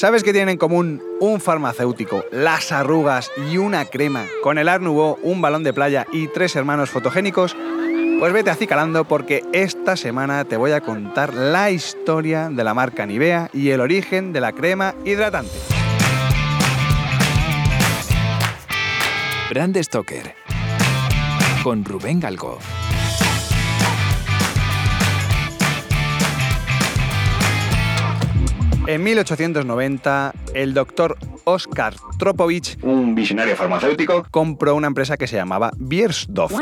¿Sabes qué tienen en común un farmacéutico, las arrugas y una crema, con el Art un balón de playa y tres hermanos fotogénicos? Pues vete acicalando porque esta semana te voy a contar la historia de la marca Nivea y el origen de la crema hidratante. Brand Stoker con Rubén Galgo. En 1890, el doctor Oscar Tropovich, un visionario farmacéutico, compró una empresa que se llamaba Biersdorf.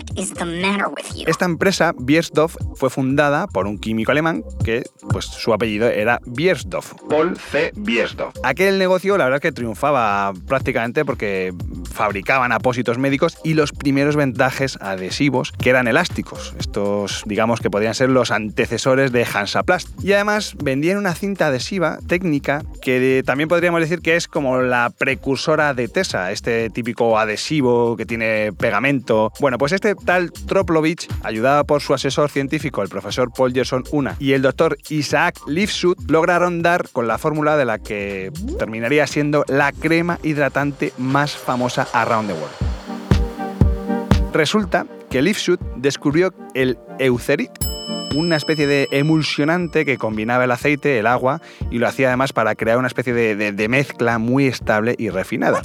Esta empresa, Biersdorf, fue fundada por un químico alemán que pues, su apellido era Biersdorf, Paul C. Biersdorf. Aquel negocio, la verdad, es que triunfaba prácticamente porque fabricaban apósitos médicos y los primeros vendajes adhesivos que eran elásticos. Estos, digamos que podían ser los antecesores de Hansaplast. Y además vendían una cinta adhesiva técnica que también podríamos decir que es como la precursora de Tesa, este típico adhesivo que tiene pegamento. Bueno, pues este tal Troplovich, ayudado por su asesor científico, el profesor Paul Gerson Una, y el doctor Isaac Lifshut, lograron dar con la fórmula de la que terminaría siendo la crema hidratante más famosa around the world. Resulta que Lifshut descubrió el Eucerit, una especie de emulsionante que combinaba el aceite, el agua y lo hacía además para crear una especie de, de mezcla muy estable y refinada.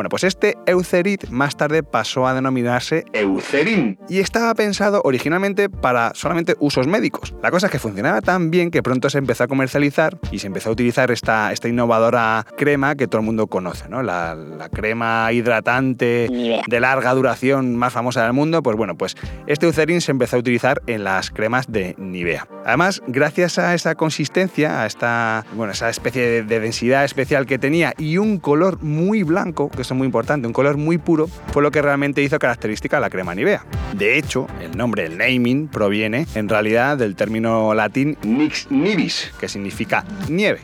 Bueno, pues este Eucerit más tarde pasó a denominarse Eucerin y estaba pensado originalmente para solamente usos médicos. La cosa es que funcionaba tan bien que pronto se empezó a comercializar y se empezó a utilizar esta, esta innovadora crema que todo el mundo conoce, ¿no? La, la crema hidratante de larga duración más famosa del mundo, pues bueno, pues este Eucerin se empezó a utilizar en las cremas de Nivea. Además, gracias a esa consistencia, a esta, bueno, esa especie de, de densidad especial que tenía y un color muy blanco, que muy importante, un color muy puro, fue lo que realmente hizo característica a la crema Nivea. De hecho, el nombre, el naming, proviene en realidad del término latín nix nivis, que significa nieve.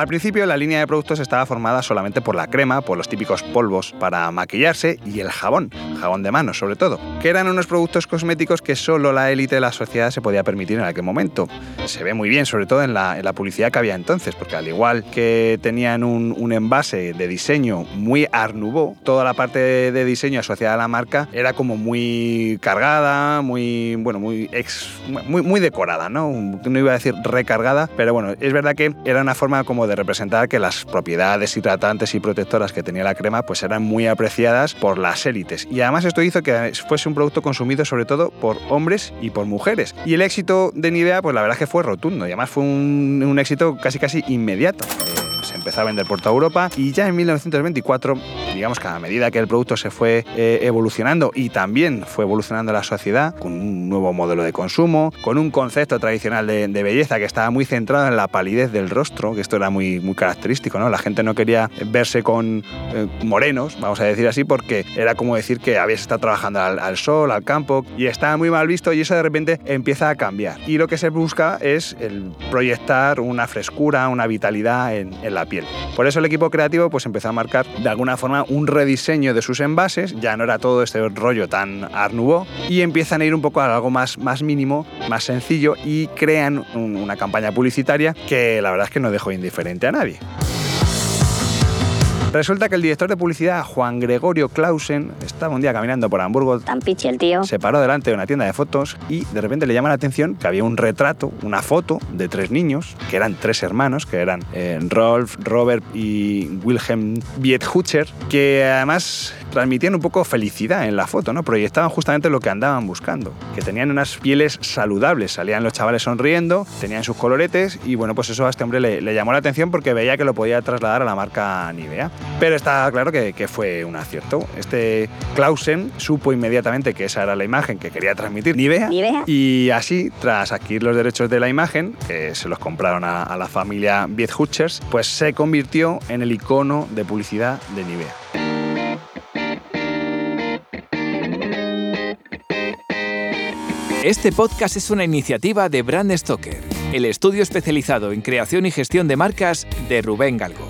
Al principio la línea de productos estaba formada solamente por la crema, por los típicos polvos para maquillarse y el jabón, jabón de manos sobre todo, que eran unos productos cosméticos que solo la élite de la sociedad se podía permitir en aquel momento. Se ve muy bien, sobre todo en la, publicidad que había entonces, porque al igual que tenían un, un envase de diseño muy Art Nouveau, toda la parte de diseño asociada a la marca era como muy cargada, muy, bueno, muy, ex, muy, muy decorada, ¿no? No iba a decir recargada, pero bueno, es verdad que era una forma como de representar que las propiedades hidratantes y protectoras que tenía la crema pues eran muy apreciadas por las élites. Y además esto hizo que fuese un producto consumido sobre todo por hombres y por mujeres. Y el éxito de Nivea pues la verdad es que fue rotundo y además fue un, un éxito casi casi inmediato. Empezó a vender por toda Europa y ya en 1924, digamos que a medida que el producto se fue eh, evolucionando y también fue evolucionando la sociedad con un nuevo modelo de consumo, con un concepto tradicional de, de belleza que estaba muy centrado en la palidez del rostro, que esto era muy, muy característico, ¿no? La gente no quería verse con eh, morenos, vamos a decir así, porque era como decir que habías estado trabajando al, al, sol, al campo, y estaba muy mal visto y eso de repente empieza a cambiar. Y lo que se busca es el proyectar una frescura, una vitalidad en, en la piel. Por eso el equipo creativo pues empezó a marcar de alguna forma un rediseño de sus envases, ya no era todo este rollo tan Art Nouveau, y empiezan a ir un poco a algo más, más mínimo, más sencillo, y crean un, una campaña publicitaria que la verdad es que no dejó indiferente a nadie. Resulta que el director de publicidad, Juan Gregorio Clausen, estaba un día caminando por Hamburgo. Tan pichi el tío. Se paró delante de una tienda de fotos y de repente le llama la atención que había un retrato, una foto de tres niños, que eran tres hermanos, que eran eh, Rolf, Robert y Wilhelm Biethutcher, que además transmitían un poco felicidad en la foto, ¿no? Proyectaban justamente lo que andaban buscando, que tenían unas pieles saludables, salían los chavales sonriendo, tenían sus coloretes y bueno, pues eso a este hombre le, le llamó la atención porque veía que lo podía trasladar a la marca Nivea. Pero está claro que, que, fue un acierto. Este Clausen supo inmediatamente que esa era la imagen que quería transmitir Nivea, Nivea. y así, tras adquirir los derechos de la imagen, que se los compraron a, a la familia Biethutchers, pues se convirtió en el icono de publicidad de Nivea. Este podcast es una iniciativa de Brand Stoker, el estudio especializado en creación y gestión de marcas de Rubén Galgo.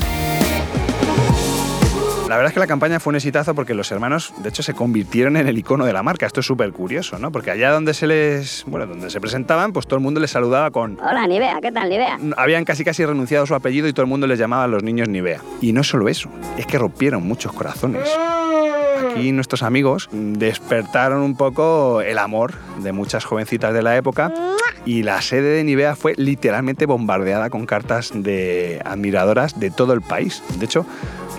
La verdad es que la campaña fue un exitazo porque los hermanos, de hecho, se convirtieron en el icono de la marca. Esto es súper curioso, ¿no? Porque allá donde se les, bueno, donde se presentaban, pues todo el mundo les saludaba con Hola, Nivea, ¿qué tal, Nivea? habían casi casi renunciado a su apellido y todo el mundo les llamaba a los niños Nivea. Y no solo eso, es que rompieron muchos corazones. Aquí nuestros amigos despertaron un poco el amor de muchas jovencitas de la época y la sede de Nivea fue literalmente bombardeada con cartas de admiradoras de todo el país. De hecho,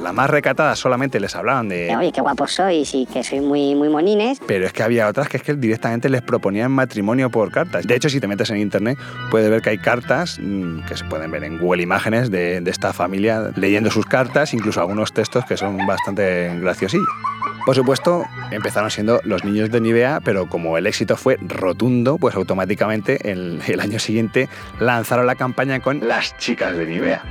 las más recatadas solamente les hablaban de... Oye, qué guapos sois y que sois muy, muy monines. Pero es que había otras que es que directamente les proponían matrimonio por cartas. De hecho, si te metes en internet, puedes ver que hay cartas mm, que se pueden ver en Google Imágenes de, de esta familia leyendo sus cartas, incluso algunos textos que son bastante graciosillos. Por supuesto, empezaron siendo los niños de Nivea, pero como el éxito fue rotundo, pues automáticamente el, el año siguiente lanzaron la campaña con las chicas de Nivea.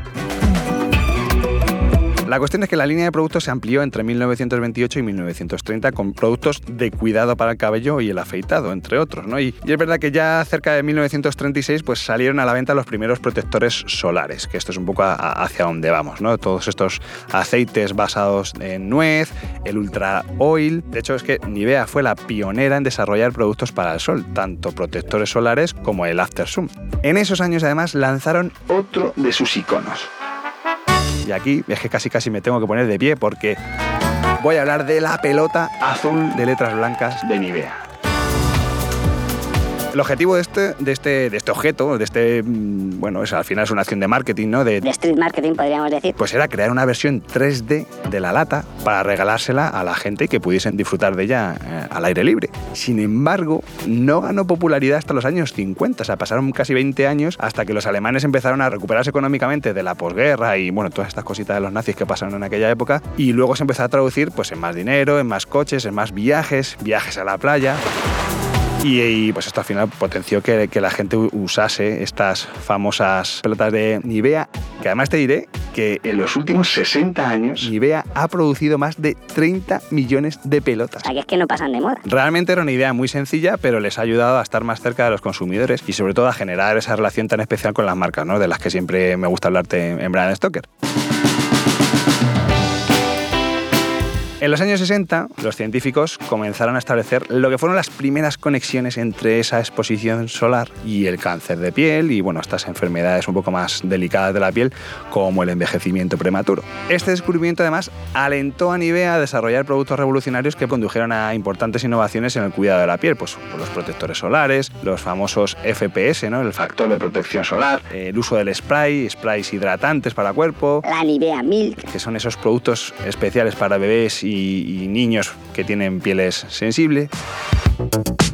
La cuestión es que la línea de productos se amplió entre 1928 y 1930 con productos de cuidado para el cabello y el afeitado, entre otros. ¿no? Y, es verdad que ya cerca de 1936 pues, salieron a la venta los primeros protectores solares, que esto es un poco hacia donde vamos. ¿no? Todos estos aceites basados en nuez, el Ultra Oil. De hecho, es que Nivea fue la pionera en desarrollar productos para el sol, tanto protectores solares como el After Sun. En esos años, además, lanzaron otro de sus iconos. Y aquí es que casi casi me tengo que poner de pie porque voy a hablar de la pelota azul de letras blancas de Nivea. El objetivo de este, de este, de este objeto, de este, bueno, es, al final es una acción de marketing, ¿no? De, de, street marketing, podríamos decir. Pues era crear una versión 3D de la lata para regalársela a la gente y que pudiesen disfrutar de ella eh, al aire libre. Sin embargo, no ganó popularidad hasta los años 50, o sea, pasaron casi 20 años hasta que los alemanes empezaron a recuperarse económicamente de la posguerra y, bueno, todas estas cositas de los nazis que pasaron en aquella época y luego se empezó a traducir pues en más dinero, en más coches, en más viajes, viajes a la playa. Y, y, pues esto al final potenció que, que, la gente usase estas famosas pelotas de Nivea, que además te diré que en los últimos 60 años Nivea ha producido más de 30 millones de pelotas. O sea, que es que no pasan de moda. Realmente era una idea muy sencilla, pero les ha ayudado a estar más cerca de los consumidores y sobre todo a generar esa relación tan especial con las marcas, ¿no? de las que siempre me gusta hablarte en Brand Stoker. En los años 60, los científicos comenzaron a establecer lo que fueron las primeras conexiones entre esa exposición solar y el cáncer de piel y bueno, estas enfermedades un poco más delicadas de la piel como el envejecimiento prematuro. Este descubrimiento además alentó a Nivea a desarrollar productos revolucionarios que condujeron a importantes innovaciones en el cuidado de la piel, pues los protectores solares, los famosos FPS, ¿no? el factor de protección solar, el uso del spray, sprays hidratantes para cuerpo, la Nivea Milk, que son esos productos especiales para bebés y y, niños que tienen pieles sensibles.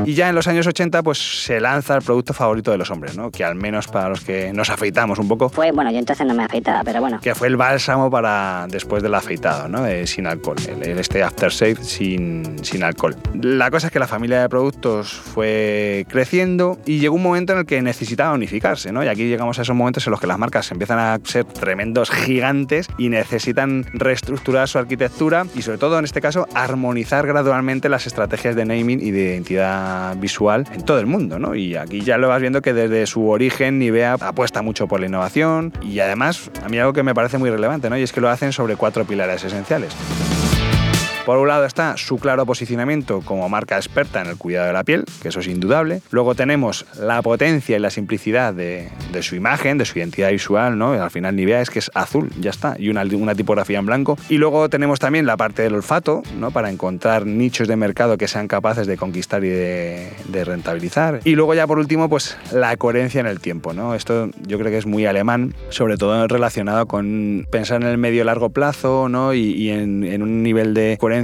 Y ya en los años 80 pues se lanza el producto favorito de los hombres, ¿no? que al menos para los que nos afeitamos un poco. Fue, bueno, yo entonces no me afeitaba, pero bueno. Que fue el bálsamo para después del afeitado, ¿no? Eh, sin alcohol, el, este aftershave sin, sin alcohol. La cosa es que la familia de productos fue creciendo y llegó un momento en el que necesitaba unificarse, ¿no? Y aquí llegamos a esos momentos en los que las marcas empiezan a ser tremendos gigantes y necesitan reestructurar su arquitectura y sobre todo en este caso armonizar gradualmente las estrategias de naming y de identidad visual en todo el mundo, ¿no? Y aquí ya lo vas viendo que desde su origen Nivea apuesta mucho por la innovación y además a mí algo que me parece muy relevante, ¿no? Y es que lo hacen sobre cuatro pilares esenciales. Por un lado está su claro posicionamiento como marca experta en el cuidado de la piel, que eso es indudable. Luego tenemos la potencia y la simplicidad de, su imagen, de su identidad visual, ¿no? Al final Nivea es que es azul, ya está, y una, tipografía en blanco. Y luego tenemos también la parte del olfato, ¿no? Para encontrar nichos de mercado que sean capaces de conquistar y de, rentabilizar. Y luego ya por último, pues la coherencia en el tiempo, ¿no? Esto yo creo que es muy alemán, sobre todo relacionado con pensar en el medio largo plazo, ¿no? Y, y en, en un nivel de coherencia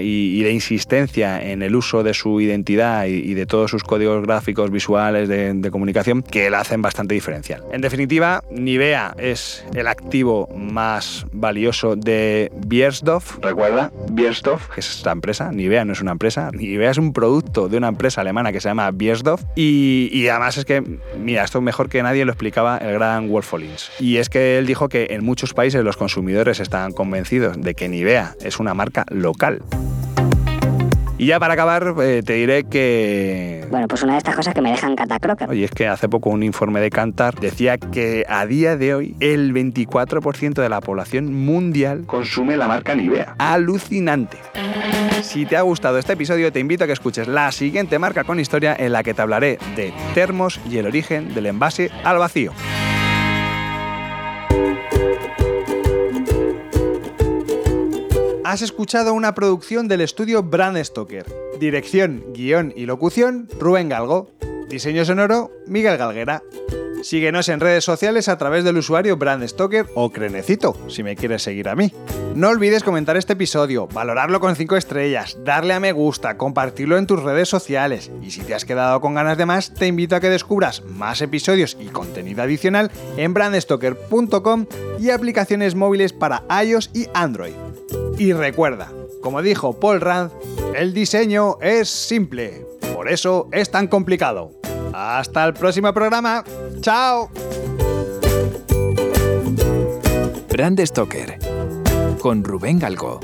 y, y, de insistencia en el uso de su identidad y, y de todos sus códigos gráficos visuales de, de, comunicación que la hacen bastante diferencial. En definitiva, Nivea es el activo más valioso de Biersdorf. Recuerda, Biersdorf, que es esta empresa. Nivea no es una empresa. Nivea es un producto de una empresa alemana que se llama Biersdorf. Y, y además es que, mira, esto mejor que nadie lo explicaba el gran Wolf Collins. Y es que él dijo que en muchos países los consumidores están convencidos de que Nivea es una marca local local. Y ya para acabar, eh, te diré que... Bueno, pues una de estas cosas que me dejan catacroker. Oye, es que hace poco un informe de Cantar decía que a día de hoy el 24% de la población mundial consume la marca Nivea. Alucinante. Si te ha gustado este episodio, te invito a que escuches la siguiente marca con historia en la que te hablaré de termos y el origen del envase al vacío. Has escuchado una producción del estudio Brand Stoker. Dirección, guion y locución, Rubén Galgo. Diseño sonoro, Miguel Galguera. Síguenos en redes sociales a través del usuario Brand Stoker o Crenecito, si me quieres seguir a mí. No olvides comentar este episodio, valorarlo con 5 estrellas, darle a me gusta, compartirlo en tus redes sociales. Y si te has quedado con ganas de más, te invito a que descubras más episodios y contenido adicional en brandstoker.com y aplicaciones móviles para iOS y Android. Y recuerda, como dijo Paul Rand, el diseño es simple, por eso es tan complicado. Hasta el próximo programa. ¡Chao! Con Rubén Galgo.